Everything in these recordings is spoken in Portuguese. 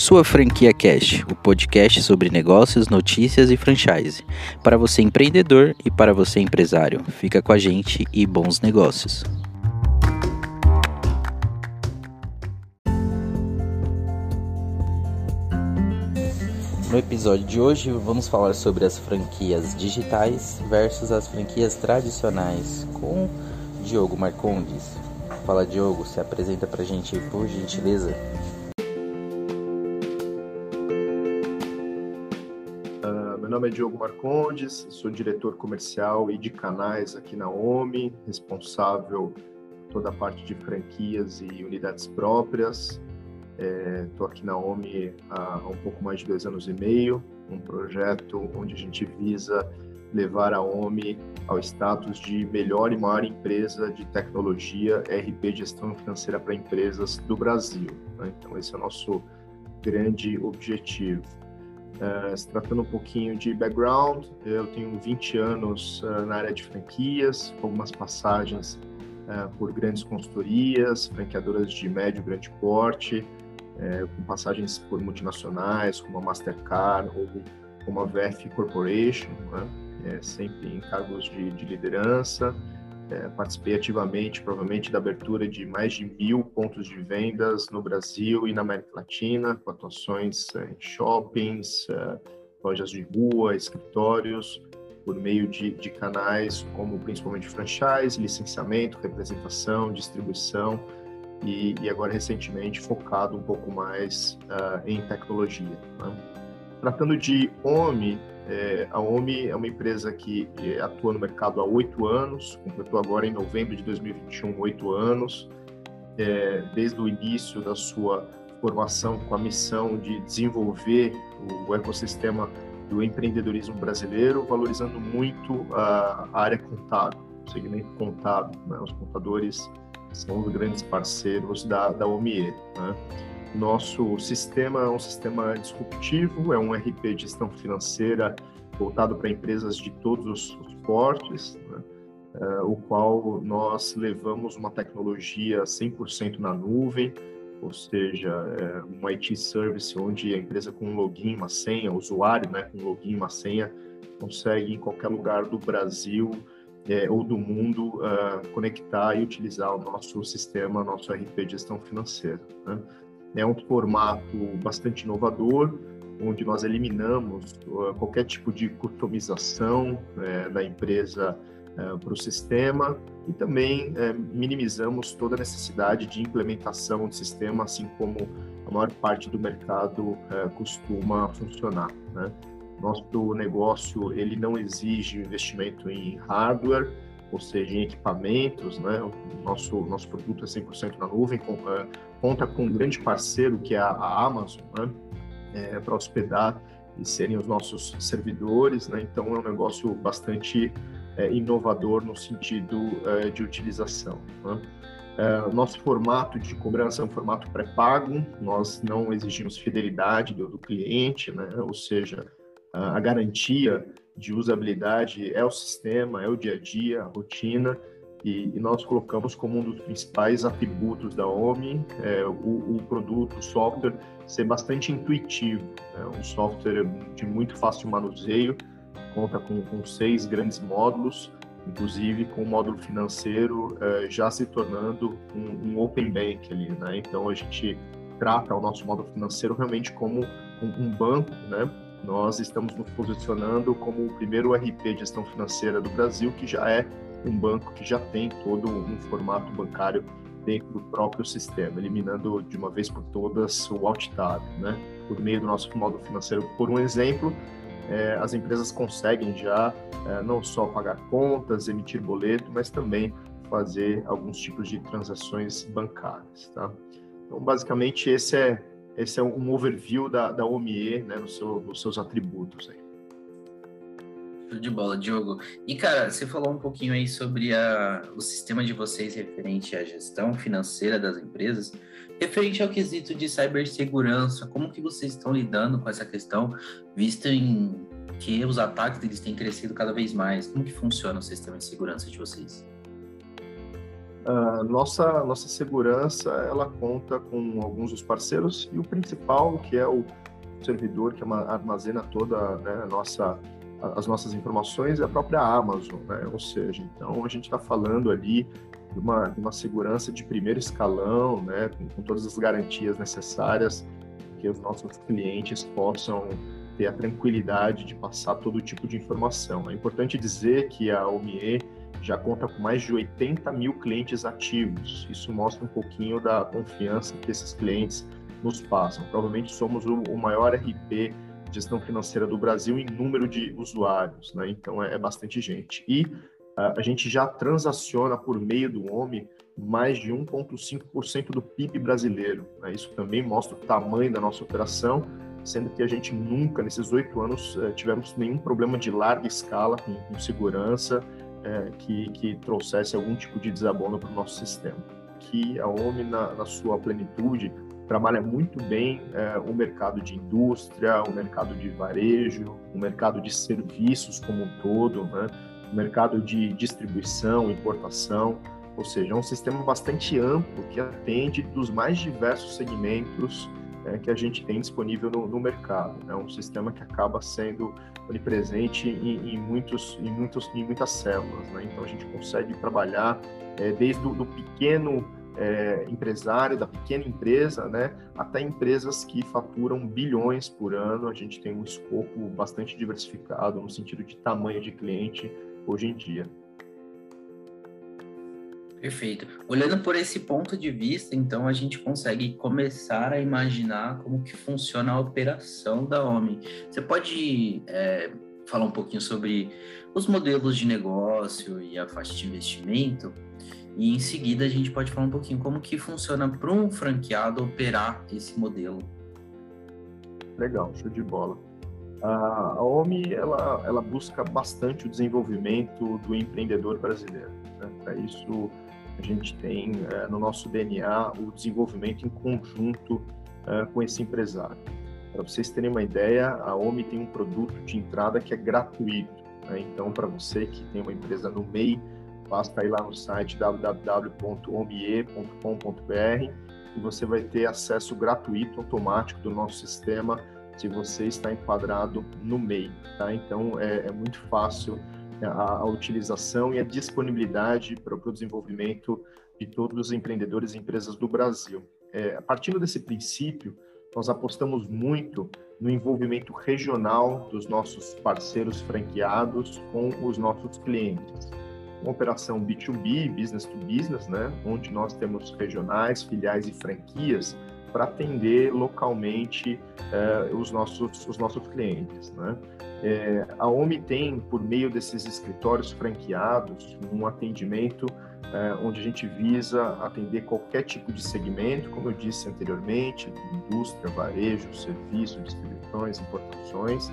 Sua Franquia Cash, o podcast sobre negócios, notícias e franchise. Para você empreendedor e para você empresário. Fica com a gente e bons negócios. No episódio de hoje vamos falar sobre as franquias digitais versus as franquias tradicionais com Diogo Marcondes. Fala Diogo, se apresenta pra gente por gentileza. Nome é Diogo Marcondes, sou diretor comercial e de canais aqui na OMI, responsável por toda a parte de franquias e unidades próprias. Estou é, aqui na OMI há um pouco mais de dois anos e meio, um projeto onde a gente visa levar a OMI ao status de melhor e maior empresa de tecnologia RP Gestão Financeira para Empresas do Brasil. Né? Então, esse é o nosso grande objetivo. Uh, se tratando um pouquinho de background, eu tenho 20 anos uh, na área de franquias, algumas passagens uh, por grandes consultorias, franqueadoras de médio e grande porte, com passagens por multinacionais, como a Mastercard ou como a VF Corporation, né? sempre em cargos de, de liderança. Participei ativamente, provavelmente, da abertura de mais de mil pontos de vendas no Brasil e na América Latina, com atuações em shoppings, lojas de rua, escritórios, por meio de, de canais como principalmente franchise, licenciamento, representação, distribuição e, e agora recentemente focado um pouco mais uh, em tecnologia. Né? Tratando de OMI, é, a OMI é uma empresa que é, atua no mercado há oito anos, completou agora em novembro de 2021 oito anos, é, desde o início da sua formação com a missão de desenvolver o ecossistema do empreendedorismo brasileiro, valorizando muito a, área contábil, o segmento contábil. Né? Os contadores são os grandes parceiros da, da OMIE. Né? Nosso sistema é um sistema disruptivo, é um RP de gestão financeira voltado para empresas de todos os portes, né? é, o qual nós levamos uma tecnologia 100% na nuvem, ou seja, é um IT service onde a empresa com um login, uma senha, o usuário né, com um login, uma senha, consegue em qualquer lugar do Brasil é, ou do mundo uh, conectar e utilizar o nosso sistema, nosso RP de gestão financeira. Né? É um formato bastante inovador, onde nós eliminamos uh, qualquer tipo de customização uh, da empresa uh, para o sistema e também uh, minimizamos toda a necessidade de implementação de sistema, assim como a maior parte do mercado costuma funcionar. Né? Nosso negócio ele não exige investimento em hardware, ou seja, em equipamentos, né? O nosso nosso produto é 100% na nuvem, com, uh, conta com um grande parceiro que é a, a Amazon, né? É, para hospedar e serem os nossos servidores, né? Então é um negócio bastante é, inovador no sentido é, de utilização. Né? É, nosso formato de cobrança é um formato pré-pago, nós não exigimos fidelidade do, do cliente, né? ou seja, a garantia de usabilidade é o sistema, é o dia a dia, a rotina, e, e nós colocamos como um dos principais atributos da OMI é, o, o, produto, o software, ser bastante intuitivo, né? um software de muito fácil manuseio, conta com, com seis grandes módulos, inclusive com o módulo financeiro é, já se tornando um, um, open bank ali, né? Então a gente trata o nosso módulo financeiro realmente como um, um banco, né? Nós estamos nos posicionando como o primeiro RP de gestão financeira do Brasil, que já é um banco que já tem todo um formato bancário dentro do próprio sistema, eliminando de uma vez por todas o alt-tab, né? Por meio do nosso módulo financeiro, por um exemplo, é, as empresas conseguem já é, não só pagar contas, emitir boleto, mas também fazer alguns tipos de transações bancárias, tá? Então, basicamente, esse é esse é um overview da, da OMIE, né, no seu, nos seus atributos aí. De bola, Diogo. E, cara, você falou um pouquinho aí sobre a, o sistema de vocês referente à gestão financeira das empresas. Referente ao quesito de cibersegurança, como que vocês estão lidando com essa questão, visto em que os ataques eles têm crescido cada vez mais? Como que funciona o sistema de segurança de vocês? Uh, nossa nossa segurança ela conta com alguns dos parceiros e o principal que é o servidor que armazena toda né, nossa as nossas informações é a própria Amazon, né? Ou seja, então a gente está falando ali de uma, de uma segurança de primeiro escalão, né? Com, com todas as garantias necessárias que os nossos clientes possam ter a tranquilidade de passar todo tipo de informação. É importante dizer que a OMIE já conta com mais de 80 mil clientes ativos. Isso mostra um pouquinho da confiança que esses clientes nos passam. Provavelmente somos o, maior RP gestão financeira do Brasil em número de usuários, né? Então é, é bastante gente. E uh, a gente já transaciona por meio do OMI mais de 1,5% do PIB brasileiro. Né? Isso também mostra o tamanho da nossa operação, sendo que a gente nunca, nesses oito anos, uh, tivemos nenhum problema de larga escala com, com segurança uh, que, que trouxesse algum tipo de desabono para o nosso sistema. Que a OMI, na, na sua plenitude, trabalha muito bem é, o mercado de indústria, o mercado de varejo, o mercado de serviços como um todo, né? o mercado de distribuição, importação, ou seja, é um sistema bastante amplo que atende dos mais diversos segmentos é, que a gente tem disponível no, no, mercado. É um sistema que acaba sendo onipresente em, em muitos, em, muitos, em muitas células. Né? Então, a gente consegue trabalhar é, desde o pequeno é, empresário, da pequena empresa, né, até empresas que faturam bilhões por ano. A gente tem um escopo bastante diversificado no sentido de tamanho de cliente hoje em dia. Perfeito. Olhando por esse ponto de vista, então a gente consegue começar a imaginar como que funciona a operação da OMI. Você pode é, falar um pouquinho sobre os modelos de negócio e a faixa de investimento? E em seguida a gente pode falar um pouquinho como que funciona para um franqueado operar esse modelo. Legal, show de bola. A OMI ela, ela busca bastante o desenvolvimento do empreendedor brasileiro. Né? Para isso a gente tem é, no nosso DNA o desenvolvimento em conjunto é, com esse empresário. Para vocês terem uma ideia, a OMI tem um produto de entrada que é gratuito. Né? Então, para você que tem uma empresa no MEI, Basta ir lá no site www.omie.com.br e você vai ter acesso gratuito, automático do nosso sistema se você está enquadrado no MEI. Tá? Então, é, é muito fácil a, a, utilização e a disponibilidade para o desenvolvimento de todos os empreendedores e empresas do Brasil. É, a partir desse princípio, nós apostamos muito no envolvimento regional dos nossos parceiros franqueados com os nossos clientes uma operação B2B, business to business, né, onde nós temos regionais, filiais e franquias para atender localmente eh, os, nossos, os nossos clientes. Né? É, a OMI tem, por meio desses escritórios franqueados, um atendimento é, onde a gente visa atender qualquer tipo de segmento, como eu disse anteriormente, indústria, varejo, serviço, distribuições, importações,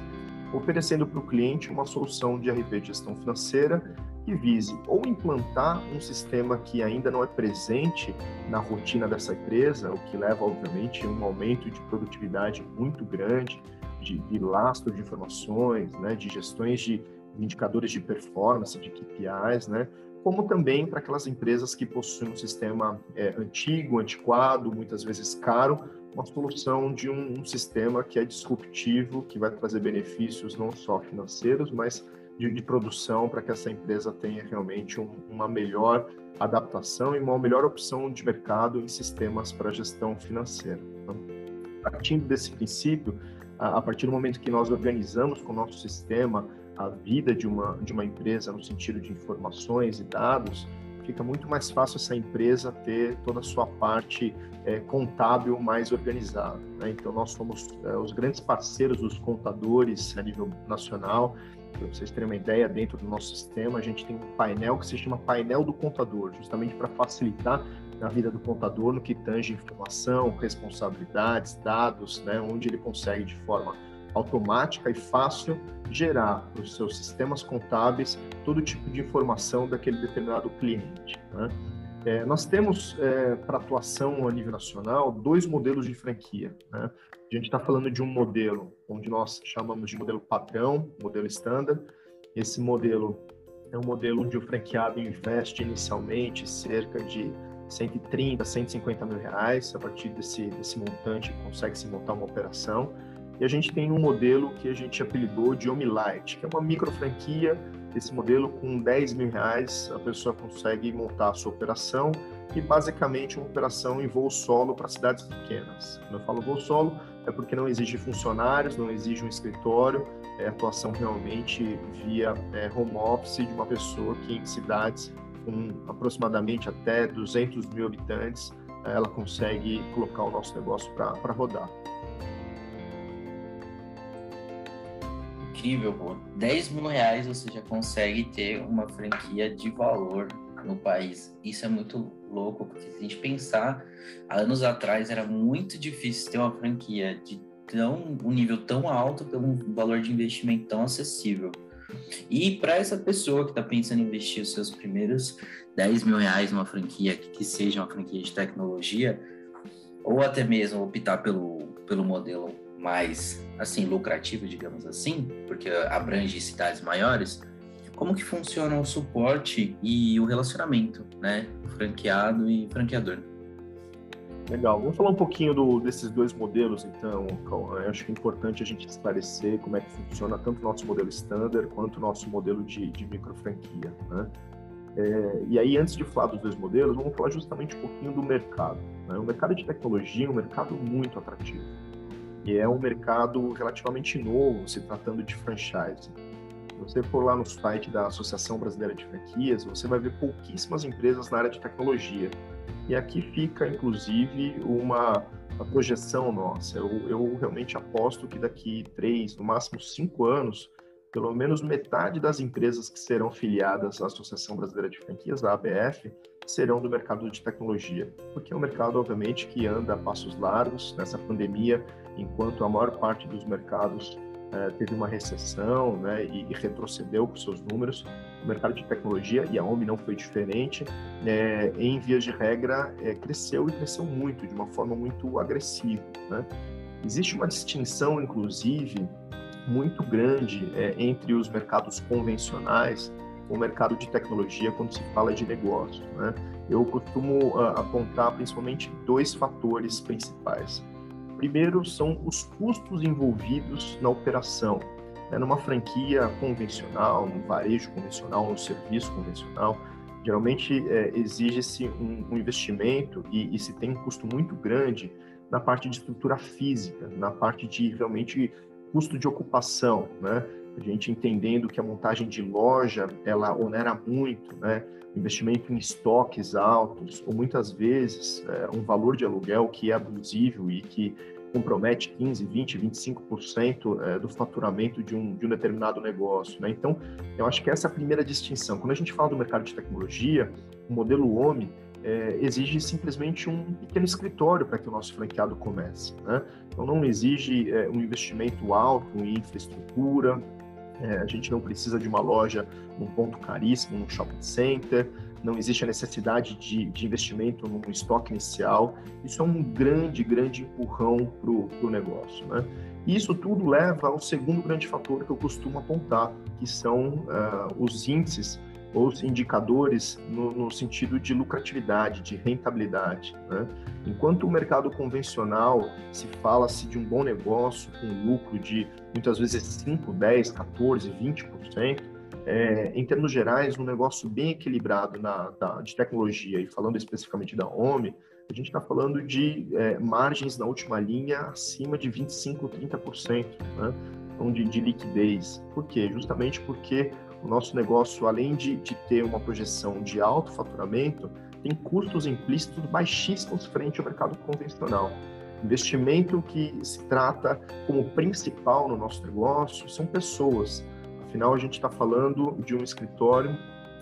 oferecendo para o cliente uma solução de RP de gestão financeira que vise ou implantar um sistema que ainda não é presente na rotina dessa empresa, o que leva, obviamente, a um aumento de produtividade muito grande, de, de lastro de informações, né, de gestões de indicadores de performance, de KPIs, né, como também para aquelas empresas que possuem um sistema é, antigo, antiquado, muitas vezes caro, uma solução de um, um sistema que é disruptivo, que vai trazer benefícios não só financeiros, mas de, de produção para que essa empresa tenha realmente um, uma melhor adaptação e uma melhor opção de mercado em sistemas para gestão financeira. Então, partindo desse princípio, a, partir do momento que nós organizamos com o nosso sistema a vida de uma, de uma empresa no sentido de informações e dados, fica muito mais fácil essa empresa ter toda a sua parte é, contábil mais organizada. Né? Então, nós somos é, os grandes parceiros dos contadores a nível nacional para vocês terem uma ideia, dentro do nosso sistema, a gente tem um painel que se chama painel do contador, justamente para facilitar na vida do contador no que tange informação, responsabilidades, dados, né, onde ele consegue de forma automática e fácil gerar para os seus sistemas contábeis todo tipo de informação daquele determinado cliente. Né? É, nós temos, é, para atuação a nível nacional, dois modelos de franquia. Né? A gente está falando de um modelo onde nós chamamos de modelo padrão, modelo standard. Esse modelo É um modelo onde o franqueado investe inicialmente cerca de 130, 150 mil reais. A partir desse, desse montante, consegue-se montar uma operação. E a gente tem um modelo que a gente apelidou de Omilight, que é uma micro franquia. Esse modelo, com 10 mil reais, a pessoa consegue montar a sua operação e basicamente uma operação em voo solo para cidades pequenas. Quando eu falo voo solo, é porque não exige funcionários, não exige um escritório, é atuação realmente via é, home office de uma pessoa que em cidades com aproximadamente até 200 mil habitantes, ela consegue colocar o nosso negócio para rodar. Incrível, pô. 10 mil reais você já consegue ter uma franquia de valor no país. Isso é muito louco, porque se a gente pensar, há anos atrás era muito difícil ter uma franquia de tão, um nível tão alto pelo um valor de investimento tão acessível. E para essa pessoa que está pensando em investir os seus primeiros 10 mil reais numa franquia, que seja uma franquia de tecnologia, ou até mesmo optar pelo, pelo modelo mais assim lucrativo, digamos assim, porque abrange cidades maiores, como que funciona o suporte e o relacionamento, né, franqueado e franqueador? Legal. Vamos falar um pouquinho do, desses dois modelos, então. Eu acho que é importante a gente esclarecer como é que funciona tanto o nosso modelo standard quanto o nosso modelo de, de micro franquia, né? É, e aí, antes de falar dos dois modelos, vamos falar justamente um pouquinho do mercado. Né? O mercado de tecnologia é um mercado muito atrativo. E é um mercado relativamente novo, se tratando de franchise. Se você for lá no site da Associação Brasileira de Franquias, você vai ver pouquíssimas empresas na área de tecnologia. E aqui fica, inclusive, uma, uma projeção nossa. Eu, eu realmente aposto que daqui três, no máximo cinco anos, pelo menos metade das empresas que serão filiadas à Associação Brasileira de Franquias, a ABF, serão do mercado de tecnologia, porque é um mercado, obviamente, que anda a passos largos nessa pandemia, enquanto a maior parte dos mercados é, teve uma recessão né, e, e retrocedeu com seus números. O mercado de tecnologia, e a OMI não foi diferente, é, em vias de regra, é, cresceu e cresceu muito, de uma forma muito agressiva. Né? Existe uma distinção, inclusive, muito grande é, entre os mercados convencionais e o mercado de tecnologia quando se fala de negócio. Né? Eu costumo uh, apontar principalmente dois fatores principais. Primeiro são os custos envolvidos na operação. Né? Numa franquia convencional, num varejo convencional, num serviço convencional, geralmente é, exige-se um, um, investimento e, e se tem um custo muito grande na parte de estrutura física, na parte de realmente custo de ocupação, né? A gente entendendo que a montagem de loja ela onera muito, né? Investimento em estoques altos ou muitas vezes é, um valor de aluguel que é abusivo e que compromete 15, 20, 25% é, do faturamento de um, de um determinado negócio. Né? Então, eu acho que essa é a primeira distinção. Quando a gente fala do mercado de tecnologia, o modelo OMI é, exige simplesmente um pequeno escritório para que o nosso franqueado comece. Né? Então, não exige é, um investimento alto em infraestrutura, é, a gente não precisa de uma loja num ponto caríssimo, num shopping center, não existe a necessidade de, de investimento num estoque inicial. Isso é um grande, grande empurrão para o negócio. Né? E isso tudo leva ao segundo grande fator que eu costumo apontar, que são uh, os índices os indicadores no, no, sentido de lucratividade, de rentabilidade. Né? Enquanto o mercado convencional se fala-se de um bom negócio com lucro de muitas vezes 5, 10, 14, 20%, é, em termos gerais, um negócio bem equilibrado na, da, de tecnologia, e falando especificamente da OMI, a gente está falando de é, margens na última linha acima de 25%, 30%, né? então de, de liquidez. Por quê? Justamente porque o nosso negócio, além de, de ter uma projeção de alto faturamento, tem custos implícitos baixíssimos frente ao mercado convencional. Investimento que se trata como principal no nosso negócio são pessoas. Afinal, a gente está falando de um escritório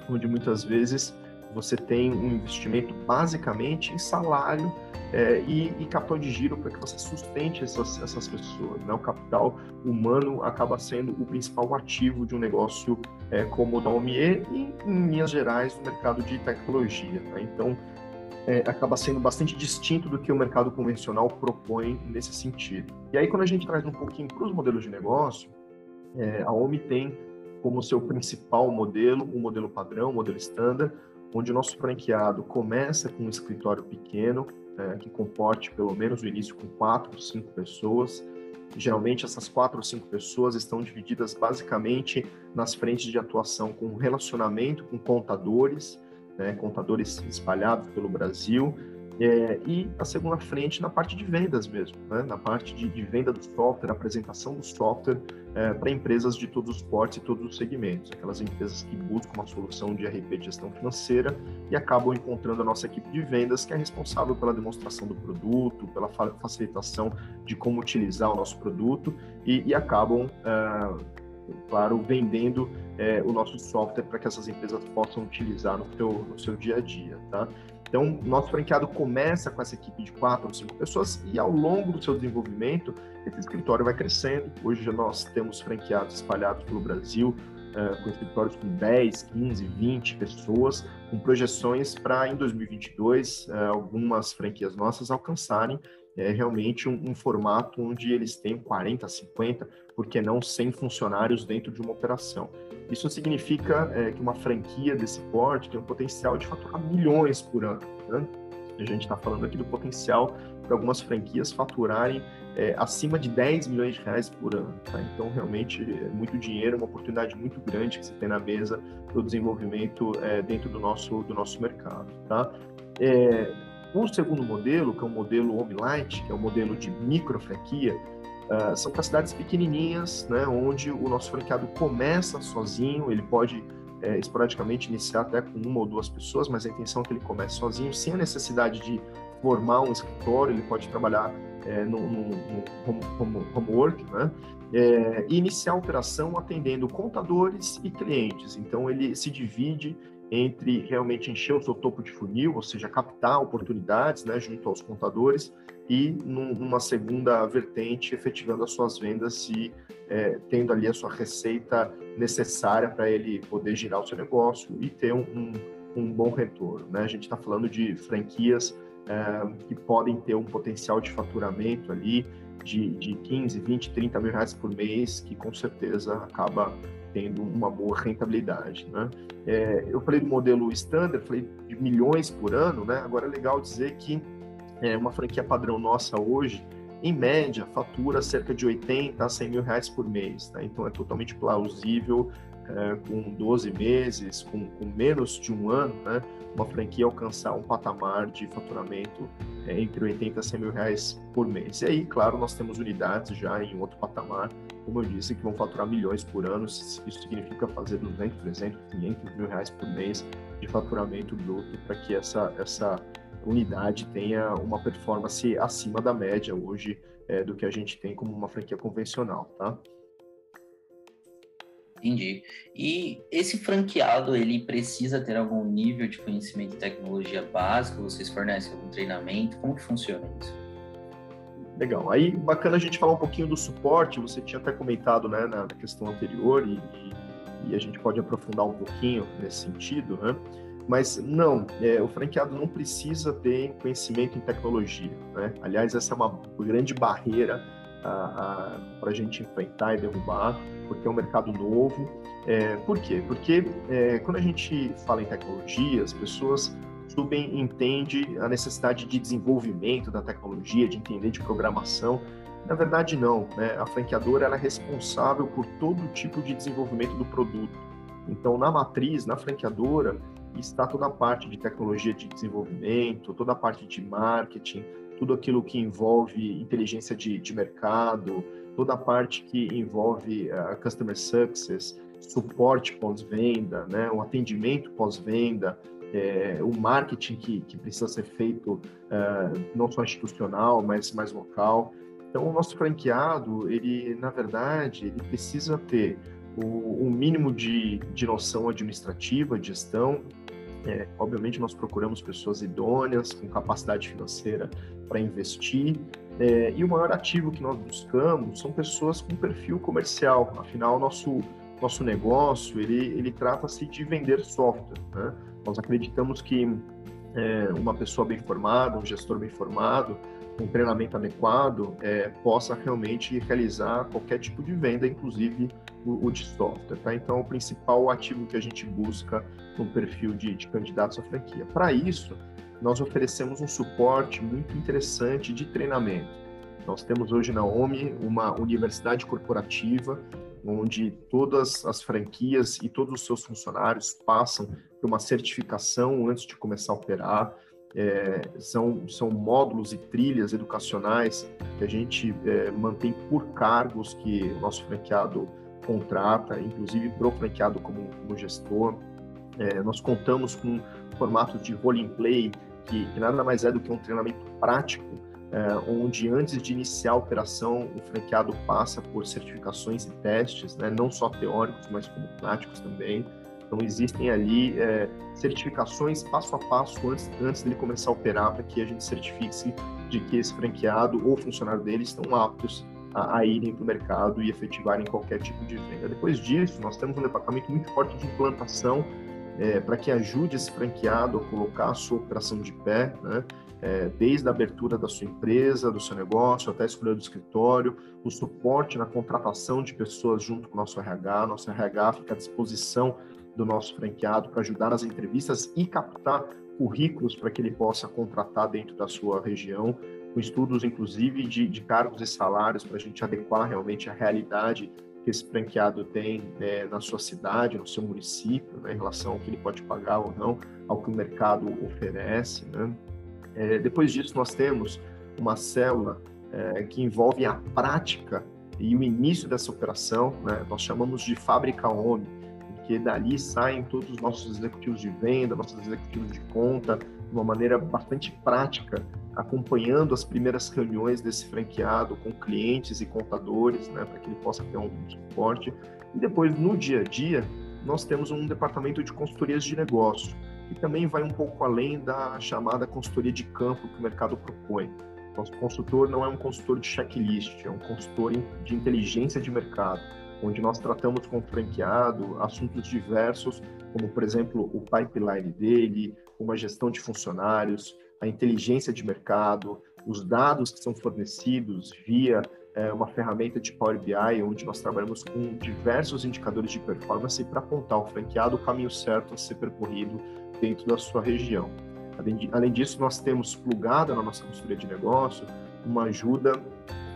onde muitas vezes você tem um investimento basicamente em salário é, e, e, capital de giro para que você sustente essas, essas pessoas. Né? O capital humano acaba sendo o principal ativo de um negócio é, como o da OMIE e, em linhas gerais, do mercado de tecnologia. Né? Então, é, acaba sendo bastante distinto do que o mercado convencional propõe nesse sentido. E aí, quando a gente traz um pouquinho para os modelos de negócio, é, a OMI tem como seu principal modelo, o um modelo padrão, o um modelo standard, onde o nosso franqueado começa com um escritório pequeno, é, que comporte pelo menos no início com quatro ou cinco pessoas. Geralmente essas quatro ou cinco pessoas estão divididas basicamente nas frentes de atuação com relacionamento com contadores, né, contadores espalhados pelo Brasil, é, e a segunda frente na parte de vendas mesmo, né? na parte de, de, venda do software, apresentação do software é, para empresas de todos os portes e todos os segmentos, aquelas empresas que buscam uma solução de RP de gestão financeira e acabam encontrando a nossa equipe de vendas, que é responsável pela demonstração do produto, pela facilitação de como utilizar o nosso produto e, e acabam, é, claro, vendendo é, o nosso software para que essas empresas possam utilizar no seu, no seu dia a dia, tá? Então, nosso franqueado começa com essa equipe de quatro ou cinco pessoas e ao longo do seu desenvolvimento, esse escritório vai crescendo. Hoje nós temos franqueados espalhados pelo Brasil, uh, com escritórios com 10, 15, 20 pessoas, com projeções para em 2022 uh, algumas franquias nossas alcançarem é realmente um, um, formato onde eles têm 40, 50, por que não 100 funcionários dentro de uma operação. Isso significa é, que uma franquia desse porte tem um potencial de faturar milhões por ano. Né? A gente está falando aqui do potencial para algumas franquias faturarem é, acima de 10 milhões de reais por ano. Tá? Então, realmente, é muito dinheiro, uma oportunidade muito grande que você tem na mesa para o desenvolvimento é, dentro do nosso, do nosso mercado. Tá? É, o segundo modelo, que é o modelo Home Light, que é o modelo de micro franquia, uh, são para cidades pequenininhas, né, onde o nosso franqueado começa sozinho, ele pode é, esporadicamente iniciar até com uma ou duas pessoas, mas a intenção é que ele comece sozinho, sem a necessidade de formar um escritório, ele pode trabalhar é, no, no, no home, home, homework, né? É, e iniciar a operação atendendo contadores e clientes. Então, ele se divide entre realmente encher o seu topo de funil, ou seja, captar oportunidades né, junto aos contadores, e numa segunda vertente, efetivando as suas vendas e é, tendo ali a sua receita necessária para ele poder girar o seu negócio e ter um, um, bom retorno. Né? A gente está falando de franquias é, que podem ter um potencial de faturamento ali de, de 15, 20, 30 mil reais por mês, que com certeza acaba tendo uma boa rentabilidade. Né? É, eu falei do modelo standard, falei de milhões por ano, né? agora é legal dizer que é, uma franquia padrão nossa hoje, em média, fatura cerca de 80 a 100 mil reais por mês. Tá? Então é totalmente plausível, é, com 12 meses, com, com, menos de um ano, né? uma franquia alcançar um patamar de faturamento é, entre 80 a 100 mil reais por mês. E aí, claro, nós temos unidades já em outro patamar, como eu disse, que vão faturar milhões por ano. Isso significa fazer 200, 300, 500 mil reais por mês de faturamento bruto para que essa, essa unidade tenha uma performance acima da média hoje é, do que a gente tem como uma franquia convencional, tá? Entendi. E esse franqueado, ele precisa ter algum nível de conhecimento e tecnologia básico? Vocês fornecem algum treinamento? Como que funciona isso? Legal. Aí, bacana a gente falar um pouquinho do suporte. Você tinha até comentado né, na questão anterior e, e, a gente pode aprofundar um pouquinho nesse sentido, né? Mas não, é, o franqueado não precisa ter conhecimento em tecnologia. Né? Aliás, essa é uma grande barreira para a gente enfrentar e derrubar, porque é um mercado novo. É, por quê? Porque é, quando a gente fala em tecnologia, as pessoas subentendem a necessidade de desenvolvimento da tecnologia, de entender de programação. Na verdade, não. Né? A franqueadora é responsável por todo tipo de desenvolvimento do produto. Então, na matriz, na franqueadora, está toda a parte de tecnologia de desenvolvimento, toda a parte de marketing, tudo aquilo que envolve inteligência de, de mercado, toda a parte que envolve uh, customer success, suporte pós-venda, né, o atendimento pós-venda, é, o marketing que, que, precisa ser feito uh, não só institucional, mas mais local. Então, o nosso franqueado, ele, na verdade, ele precisa ter o, o mínimo de, de noção administrativa, de gestão, é, obviamente, nós procuramos pessoas idôneas, com capacidade financeira para investir. É, e o maior ativo que nós buscamos são pessoas com perfil comercial. Afinal, nosso nosso negócio ele ele trata-se de vender software. Né? Nós acreditamos que é, uma pessoa bem formada, um gestor bem formado, um treinamento adequado, é, possa realmente realizar qualquer tipo de venda, inclusive o, o de software. Tá? Então, o principal ativo que a gente busca no perfil de, de candidatos à franquia. Para isso, nós oferecemos um suporte muito interessante de treinamento. Nós temos hoje na OMI uma universidade corporativa onde todas as franquias e todos os seus funcionários passam por uma certificação antes de começar a operar. É, são, são módulos e trilhas educacionais que a gente é, mantém por cargos que o nosso franqueado contrata, inclusive para o franqueado como, como gestor. É, nós contamos com formatos de role play, que, que nada mais é do que um treinamento prático onde antes de iniciar a operação, o franqueado passa por certificações e testes, né, não só teóricos, mas como práticos também. Então, existem ali é, certificações passo a passo antes, antes dele começar a operar, para que a gente certifique-se de que esse franqueado ou funcionário dele estão aptos a, a irem para o mercado e efetivarem qualquer tipo de venda. Depois disso, nós temos um departamento muito forte de implantação é, para que ajude esse franqueado a colocar a sua operação de pé, né? É, desde a abertura da sua empresa, do seu negócio, até a escolha do escritório, o suporte na contratação de pessoas junto com o nosso RH. Nosso RH fica à disposição do nosso franqueado para ajudar nas entrevistas e captar currículos para que ele possa contratar dentro da sua região, com estudos, inclusive, de, de cargos e salários para a gente adequar realmente a realidade que esse franqueado tem né, na sua cidade, no seu município, né, em relação ao que ele pode pagar ou não, ao que o mercado oferece. Né? É, depois disso, nós temos uma célula é, que envolve a prática e o início dessa operação, né? nós chamamos de fábrica OMI, porque dali saem todos os nossos executivos de venda, nossos executivos de conta, de uma maneira bastante prática, acompanhando as primeiras reuniões desse franqueado com clientes e contadores, né, para que ele possa ter um suporte. E depois, no dia a dia, nós temos um departamento de consultorias de negócio, e também vai um pouco além da chamada consultoria de campo que o mercado propõe. Nosso consultor não é um consultor de checklist, é um consultor de inteligência de mercado, onde nós tratamos com o franqueado assuntos diversos, como, por exemplo, o pipeline dele, uma gestão de funcionários, a inteligência de mercado, os dados que são fornecidos via é, uma ferramenta de Power BI, onde nós trabalhamos com diversos indicadores de performance para apontar ao franqueado o caminho certo a ser percorrido dentro da sua região. Além, disso, nós temos plugado na nossa consultoria de negócio uma ajuda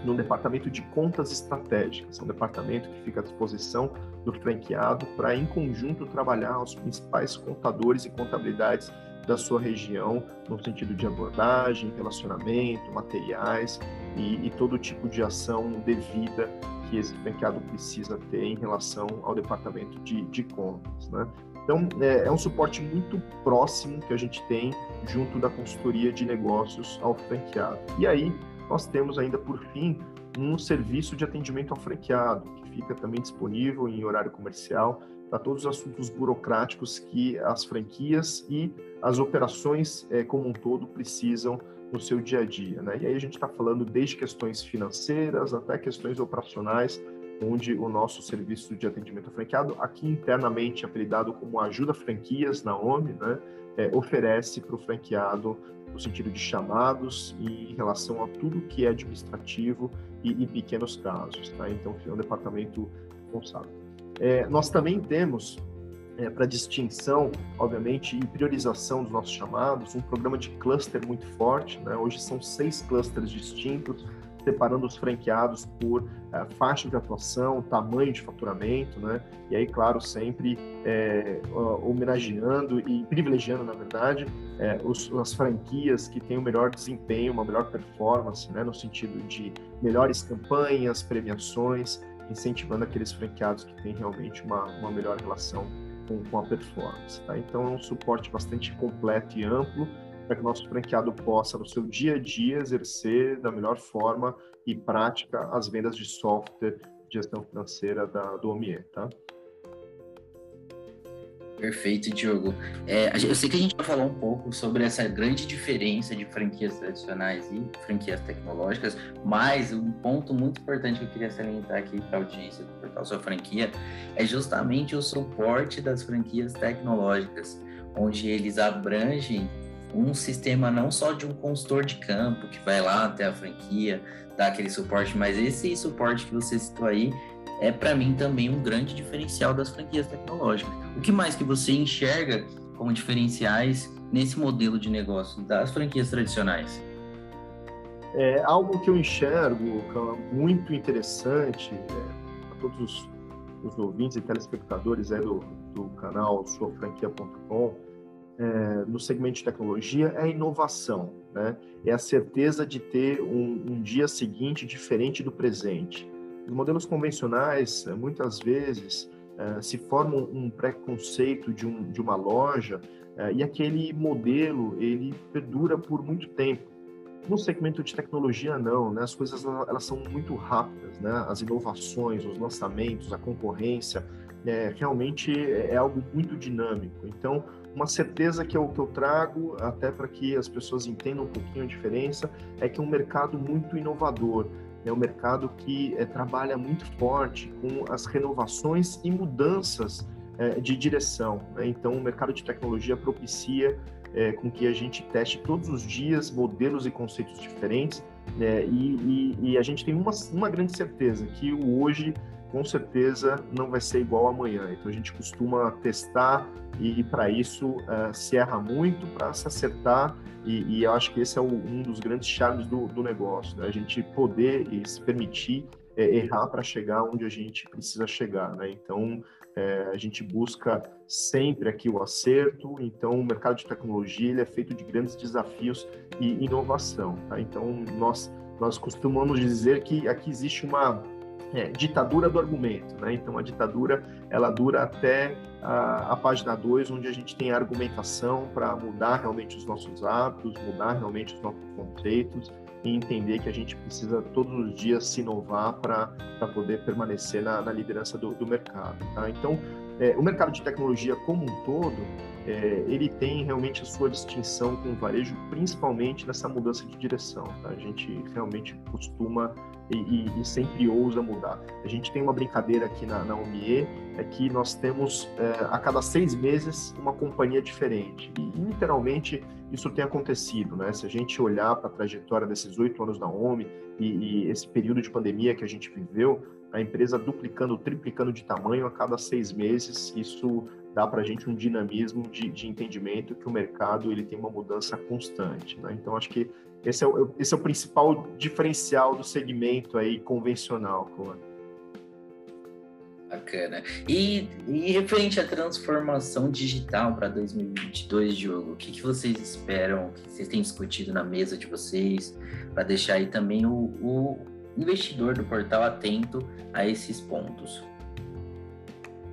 no departamento de contas estratégicas, é um departamento que fica à disposição do franqueado para, em conjunto, trabalhar os principais contadores e contabilidades da sua região, no sentido de abordagem, relacionamento, materiais e, e todo tipo de ação devida que esse franqueado precisa ter em relação ao departamento de, de contas. Né? Então, é, é, um suporte muito próximo que a gente tem junto da consultoria de negócios ao franqueado. E aí, nós temos ainda, por fim, um serviço de atendimento ao franqueado, que fica também disponível em horário comercial para todos os assuntos burocráticos que as franquias e as operações é, como um todo precisam no seu dia a dia. Né? E aí a gente está falando desde questões financeiras até questões operacionais, onde o nosso serviço de atendimento franqueado, aqui internamente apelidado como Ajuda Franquias na OMI, né, é, oferece para o franqueado no sentido de chamados e em relação a tudo que é administrativo e, e pequenos casos. Tá? Então, é um departamento responsável. É, nós também temos, é, para distinção, obviamente, e priorização dos nossos chamados, um programa de cluster muito forte. Né? Hoje são seis clusters distintos, separando os franqueados por uh, faixa de atuação, tamanho de faturamento, né? E aí, claro, sempre é, homenageando e privilegiando, na verdade, é, os, as franquias que têm o melhor desempenho, uma melhor performance, né? No sentido de melhores campanhas, premiações, incentivando aqueles franqueados que têm realmente uma, uma melhor relação com, com a performance, tá? Então, é um suporte bastante completo e amplo para que o nosso franqueado possa, no seu dia a dia, exercer da melhor forma e prática as vendas de software de gestão financeira da, do OMIE, tá? Perfeito, Diogo. É, eu sei que a gente vai falar um pouco sobre essa grande diferença de franquias tradicionais e franquias tecnológicas, mas um ponto muito importante que eu queria salientar aqui para a audiência do Portal Sua Franquia é justamente o suporte das franquias tecnológicas, onde eles abrangem um sistema não só de um consultor de campo que vai lá até a franquia, dar aquele suporte, mas esse suporte que você citou aí é para mim também um grande diferencial das franquias tecnológicas. O que mais que você enxerga como diferenciais nesse modelo de negócio das franquias tradicionais? É algo que eu enxergo muito interessante é, para todos os, os, ouvintes e telespectadores é, do, do canal suafranquia.com é, no segmento de tecnologia é a inovação, né? é a certeza de ter um, um dia seguinte diferente do presente. Os modelos convencionais, é, muitas vezes, é, se formam um preconceito de, um, de uma loja é, e aquele modelo ele perdura por muito tempo. No segmento de tecnologia, não, né? As coisas elas são muito rápidas, né? As inovações, os lançamentos, a concorrência, é, realmente é algo muito dinâmico. Então, uma certeza que eu, que eu trago, até para que as pessoas entendam um pouquinho a diferença, é que é um mercado muito inovador, é um mercado que é, trabalha muito forte com as renovações e mudanças é, de direção. Né? Então, o mercado de tecnologia propicia é, com que a gente teste todos os dias modelos e conceitos diferentes, né? e, e, e, a gente tem uma, uma grande certeza, que o hoje com certeza não vai ser igual amanhã. Então a gente costuma testar e para isso uh, se erra muito para se acertar e, e, eu acho que esse é o, um dos grandes charmes do, do negócio, né? a gente poder e se permitir é, errar para chegar onde a gente precisa chegar. Né? Então é, a gente busca sempre aqui o acerto. Então o mercado de tecnologia ele é feito de grandes desafios e inovação. Tá? Então nós nós costumamos dizer que aqui existe uma é, ditadura do argumento, né? Então a ditadura ela dura até a, a página 2, onde a gente tem a argumentação para mudar realmente os nossos hábitos, mudar realmente os nossos conceitos e entender que a gente precisa todos os dias se inovar para poder permanecer na, na liderança do, do, mercado. Tá? Então, é, o mercado de tecnologia como um todo, é, ele tem realmente a sua distinção com o varejo, principalmente nessa mudança de direção. Tá? A gente realmente costuma e, e, e, sempre ousa mudar. A gente tem uma brincadeira aqui na, na é que nós temos é, a cada seis meses uma companhia diferente. E literalmente isso tem acontecido, né? Se a gente olhar para a trajetória desses oito anos da OMI e, e, esse período de pandemia que a gente viveu, a empresa duplicando, triplicando de tamanho a cada seis meses, isso dá para a gente um dinamismo de, de, entendimento que o mercado ele tem uma mudança constante. Né? Então, acho que esse é, o, esse é o principal diferencial do segmento aí convencional, Clone. Bacana. E, e referente à transformação digital para 2022, Diogo, o que, que vocês esperam, o que vocês têm discutido na mesa de vocês, para deixar aí também o, o investidor do portal atento a esses pontos?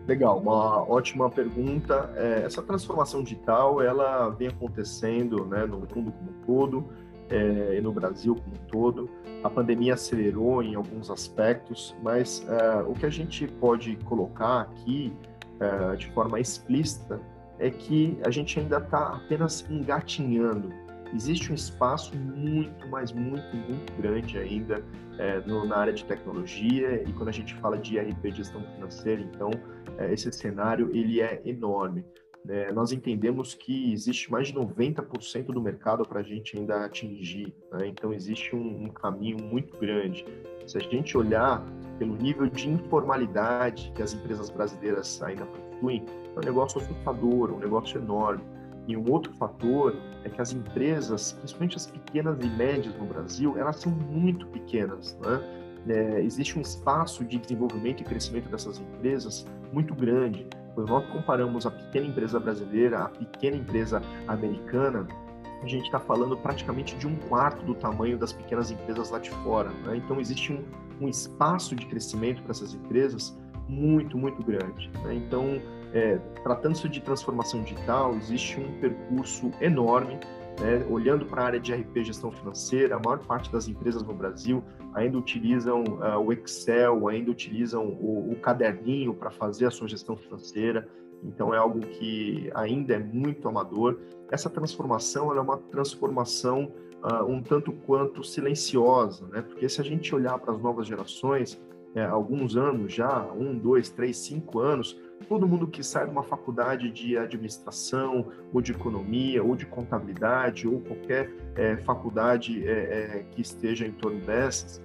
Legal, uma ótima pergunta. É, essa transformação digital, ela vem acontecendo né, no mundo como um todo, é, e no Brasil como um todo. A pandemia acelerou em alguns aspectos, mas é, o que a gente pode colocar aqui é, de forma explícita é que a gente ainda está apenas engatinhando. Existe um espaço muito, mas muito, muito grande ainda é, no, na área de tecnologia e quando a gente fala de IRP, gestão financeira, então é, esse cenário ele é enorme é, nós entendemos que existe mais de 90% do mercado para a gente ainda atingir. Né? Então, existe um, um, caminho muito grande. Se a gente olhar pelo nível de informalidade que as empresas brasileiras ainda possuem, é um negócio assustador, um negócio enorme. E um outro fator é que as empresas, principalmente as pequenas e médias no Brasil, elas são muito pequenas. Né? É, existe um espaço de desenvolvimento e crescimento dessas empresas muito grande. Quando nós comparamos a pequena empresa brasileira, a pequena empresa americana, a gente está falando praticamente de um quarto do tamanho das pequenas empresas lá de fora. Né? Então, existe um, um, espaço de crescimento para essas empresas muito, muito grande. Né? Então, é, tratando-se de transformação digital, existe um percurso enorme né? Olhando para a área de RP gestão financeira, a maior parte das empresas no Brasil ainda utilizam uh, o Excel, ainda utilizam o, o caderninho para fazer a sua gestão financeira. Então é algo que ainda é muito amador. Essa transformação é uma transformação uh, um tanto quanto silenciosa, né? Porque se a gente olhar para as novas gerações, é, alguns anos já, um, dois, três, cinco anos, todo mundo que sai de uma faculdade de administração, ou de economia, ou de contabilidade, ou qualquer é, faculdade é, é, que esteja em torno dessas,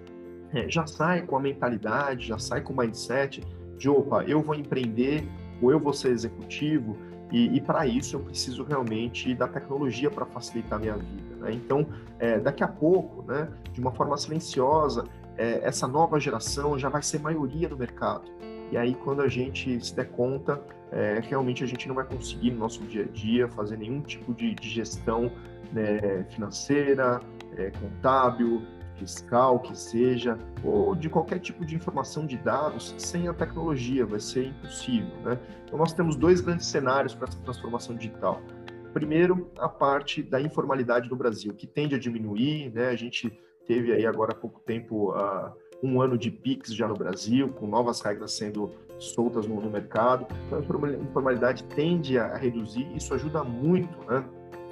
é, já sai com a mentalidade, já sai com o mindset de opa, eu vou empreender, ou eu vou ser executivo, e, e para isso eu preciso realmente da tecnologia para facilitar a minha vida. Né? Então, é, daqui a pouco, né, de uma forma silenciosa, é, essa nova geração já vai ser maioria no mercado. E aí, quando a gente se der conta, é, realmente a gente não vai conseguir no nosso dia a dia fazer nenhum tipo de, de gestão né, financeira, é, contábil, fiscal, que seja, ou de qualquer tipo de informação de dados sem a tecnologia, vai ser impossível. Né? Então, nós temos dois grandes cenários para essa transformação digital. Primeiro, a parte da informalidade no Brasil, que tende a diminuir, né? a gente teve aí agora há pouco tempo uh, um ano de PIX já no Brasil, com novas regras sendo soltas no, no mercado. Então, a informalidade tende a reduzir, isso ajuda muito né,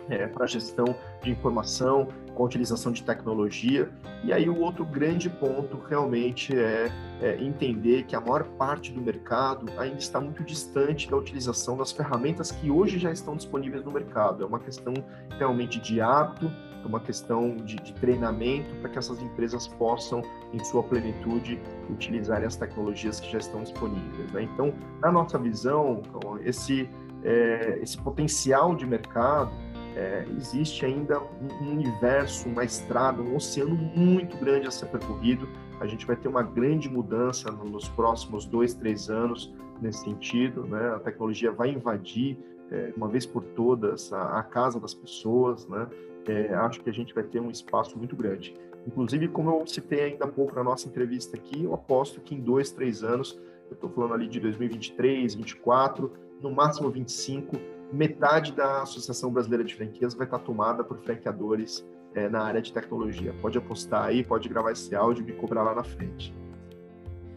é, para gestão de informação, com a utilização de tecnologia. E aí, o outro grande ponto realmente é, é entender que a maior parte do mercado ainda está muito distante da utilização das ferramentas que hoje já estão disponíveis no mercado. É uma questão realmente de hábito uma questão de, de treinamento para que essas empresas possam, em sua plenitude, utilizarem as tecnologias que já estão disponíveis. Né? Então, na nossa visão, esse, é, esse potencial de mercado, é, existe ainda um universo, uma estrada, um oceano muito grande a ser percorrido. A gente vai ter uma grande mudança nos próximos dois, três anos nesse sentido. Né? A tecnologia vai invadir, é, uma vez por todas, a, a casa das pessoas. Né? é, acho que a gente vai ter um espaço muito grande. Inclusive, como eu citei ainda há pouco na nossa entrevista aqui, eu aposto que em dois, três anos, eu estou falando ali de 2023, 2024, no máximo 25, metade da Associação Brasileira de Franquias vai estar tomada por franqueadores é, na área de tecnologia. Pode apostar aí, pode gravar esse áudio e me cobrar lá na frente.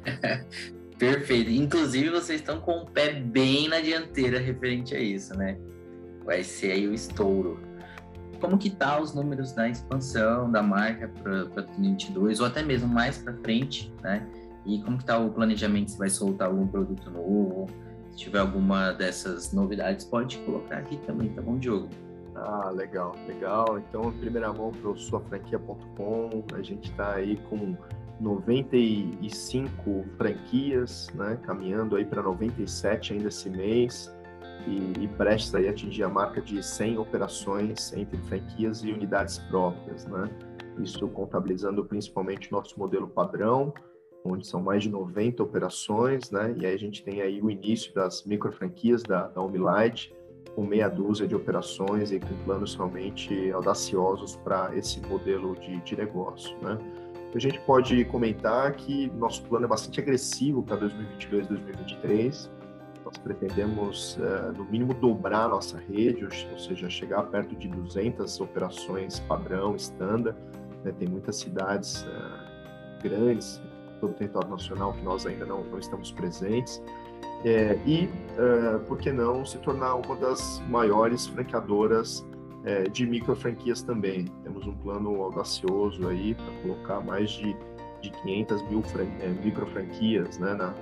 Perfeito. Inclusive, vocês estão com o pé bem na dianteira referente a isso, né? Vai ser aí o estouro como que tá os números da expansão da marca para 2022 ou até mesmo mais para frente, né? E como que tá o planejamento se vai soltar algum produto novo? Se tiver alguma dessas novidades, pode colocar aqui também, tá bom, Diogo? Ah, legal, legal. Então, primeira mão para o suafranquia.com, a gente está aí com 95 franquias, né? Caminhando aí para 97 ainda esse mês e, e prestes a atingir a marca de 100 operações entre franquias e unidades próprias, né? Isso contabilizando principalmente o nosso modelo padrão, onde são mais de 90 operações, né? E aí a gente tem aí o início das micro franquias da, da Omilight, com meia dúzia de operações e com planos realmente audaciosos para esse modelo de, de negócio, né? A gente pode comentar que nosso plano é bastante agressivo para 2022 e 2023 nós pretendemos, uh, no mínimo, dobrar nossa rede, ou seja, chegar perto de 200 operações padrão, estándar. Né? Tem muitas cidades uh, grandes, todo o território nacional, que nós ainda não, não estamos presentes. É, e, por que não, se tornar uma das maiores franqueadoras de micro franquias também. Temos um plano audacioso aí para colocar mais de, de 500 mil fran micro franquias né, na,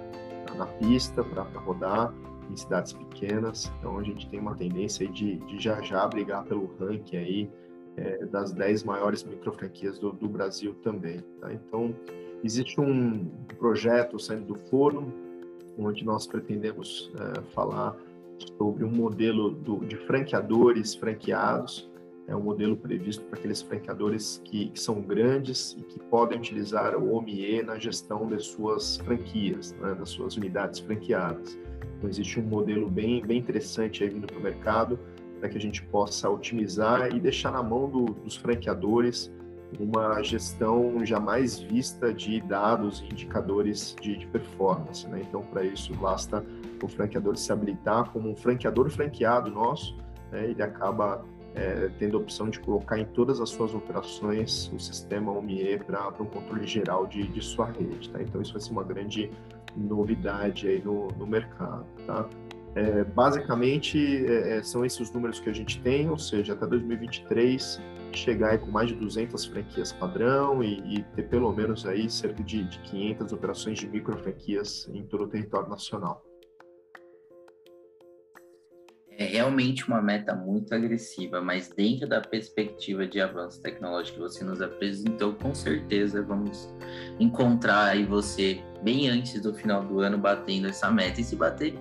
na pista para rodar em cidades pequenas. Então a gente tem uma tendência de, de já já brigar pelo ranking aí é, das 10 maiores micro franquias do, do Brasil também. Tá? Então existe um projeto saindo do forno onde nós pretendemos é, falar sobre um modelo do, de franqueadores franqueados é um modelo previsto para aqueles franqueadores que, que, são grandes e que podem utilizar o OMIE na gestão das suas franquias, né, das suas unidades franqueadas. Então, existe um modelo bem, bem interessante aí vindo para o mercado para que a gente possa otimizar e deixar na mão do, dos franqueadores uma gestão jamais vista de dados e indicadores de, de performance. Né? Então, para isso, basta o franqueador se habilitar como um franqueador franqueado nosso, né? ele acaba é, tendo a opção de colocar em todas as suas operações o sistema OMIE para um controle geral de, de sua rede. Tá? Então, isso vai ser uma grande novidade aí no, no mercado. Tá? É, basicamente, é, é, são esses os números que a gente tem, ou seja, até 2023 chegar com mais de 200 franquias padrão e, e ter pelo menos aí cerca de, de 500 operações de micro franquias em todo o território nacional. É realmente uma meta muito agressiva, mas dentro da perspectiva de avanço tecnológico que você nos apresentou, com certeza vamos encontrar aí você bem antes do final do ano batendo essa meta. E se bater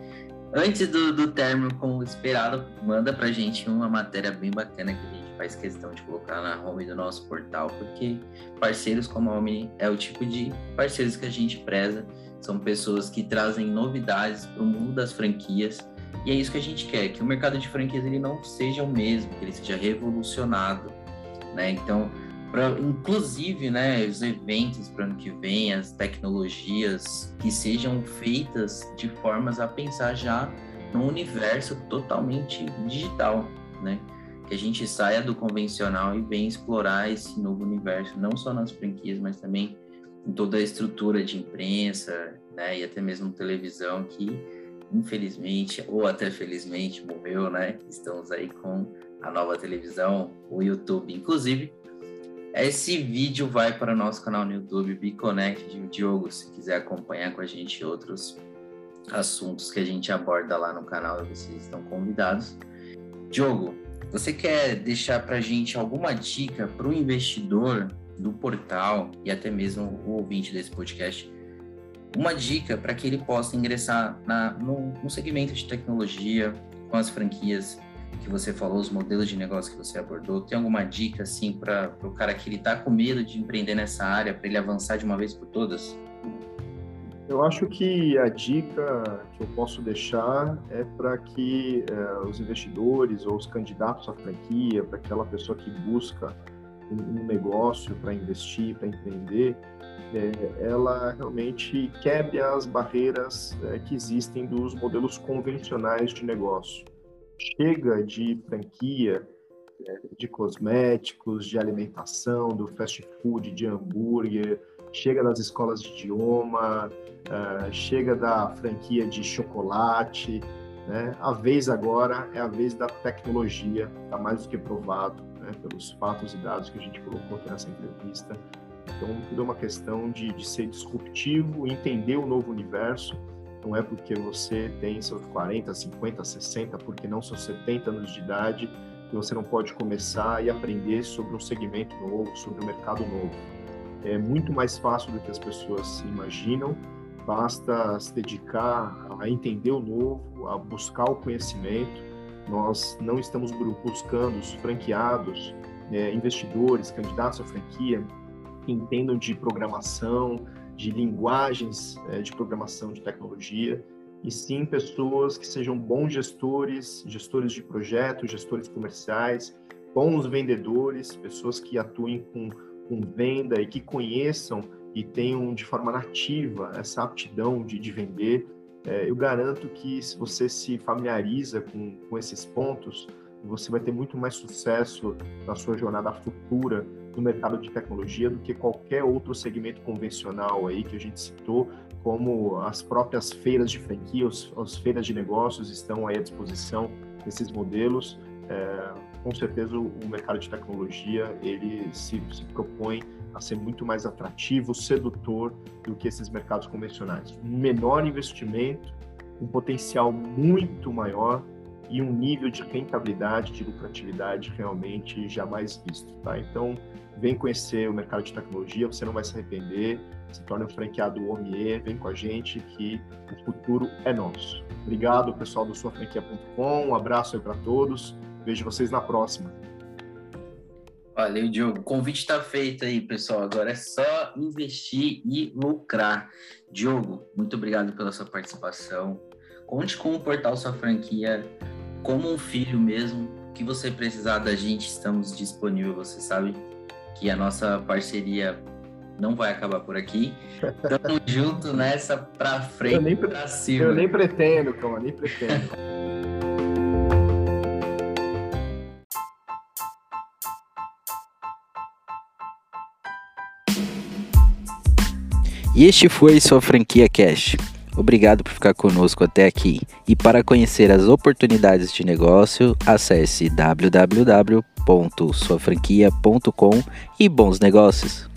antes do, do término como esperado, manda pra gente uma matéria bem bacana que a gente faz questão de colocar na home do nosso portal, porque parceiros como a Omni é o tipo de parceiros que a gente preza, são pessoas que trazem novidades para o mundo das franquias e é isso que a gente quer, que o mercado de franquias ele não seja o mesmo, que ele seja revolucionado, né? Então, inclusive, né, os eventos para ano que vem, as tecnologias que sejam feitas de formas a pensar já num universo totalmente digital, né? Que a gente saia do convencional e venha explorar esse novo universo, não só nas franquias, mas também em toda a estrutura de imprensa, né, e até mesmo televisão que infelizmente ou até felizmente morreu, né? Estamos aí com a nova televisão, o YouTube. Inclusive, esse vídeo vai para o nosso canal no YouTube, BeConnect, Diogo, se quiser acompanhar com a gente outros assuntos que a gente aborda lá no canal, vocês estão convidados. Diogo, você quer deixar para a gente alguma dica para o investidor do portal e até mesmo o ouvinte desse podcast uma dica para que ele possa ingressar na, no, no, segmento de tecnologia, com as franquias que você falou, os modelos de negócio que você abordou. Tem alguma dica assim para o cara que ele está com medo de empreender nessa área, para ele avançar de uma vez por todas? Eu acho que a dica que eu posso deixar é para que eh, os investidores ou os candidatos à franquia, para aquela pessoa que busca um, um negócio para investir, para empreender, é, ela realmente quebre as barreiras é, que existem dos modelos convencionais de negócio. Chega de franquia, é, de cosméticos, de alimentação, do fast food, de hambúrguer, chega das escolas de idioma, é, chega da franquia de chocolate. Né? A vez agora é a vez da tecnologia, está mais do que provado né, pelos fatos e dados que a gente colocou aqui nessa entrevista então, tudo é uma questão de, de ser disruptivo, entender o novo universo. Não é porque você tem seus 40, 50, 60, porque não seus 70 anos de idade, que você não pode começar e aprender sobre um segmento novo, sobre um mercado novo. É muito mais fácil do que as pessoas imaginam. Basta se dedicar a entender o novo, a buscar o conhecimento. Nós não estamos buscando os franqueados, é, investidores, candidatos à franquia, que entendam de programação, de linguagens é, de programação de tecnologia, e sim pessoas que sejam bons gestores, gestores de projetos, gestores comerciais, bons vendedores, pessoas que atuem com, com venda e que conheçam e tenham de forma nativa essa aptidão de, de vender. É, eu garanto que se você se familiariza com, com esses pontos, você vai ter muito mais sucesso na sua jornada futura no mercado de tecnologia do que qualquer outro segmento convencional aí que a gente citou, como as próprias feiras de franquia, as feiras de negócios estão aí à disposição desses modelos. É, com certeza o, mercado de tecnologia ele se, se propõe a ser muito mais atrativo, sedutor do que esses mercados convencionais. Menor investimento, um potencial muito maior e um nível de rentabilidade, de lucratividade realmente jamais visto, tá? Então, vem conhecer o mercado de tecnologia, você não vai se arrepender, se torne um franqueado OMIE, vem com a gente que o futuro é nosso. Obrigado, pessoal do suafranquia.com, um abraço aí para todos, vejo vocês na próxima. Valeu, Diogo. O convite está feito aí, pessoal. Agora é só investir e lucrar. Diogo, muito obrigado pela sua participação. Conte com o Portal Sua Franquia como um filho mesmo. O que você precisar da gente, estamos disponíveis. Você sabe que a nossa parceria não vai acabar por aqui. Tamo junto nessa pra frente, nem, pra cima. Eu nem pretendo, calma, nem pretendo. E este foi sua franquia Cash Obrigado por ficar conosco até aqui. E para conhecer as oportunidades de negócio, acesse www.suafranquia.com e bons negócios.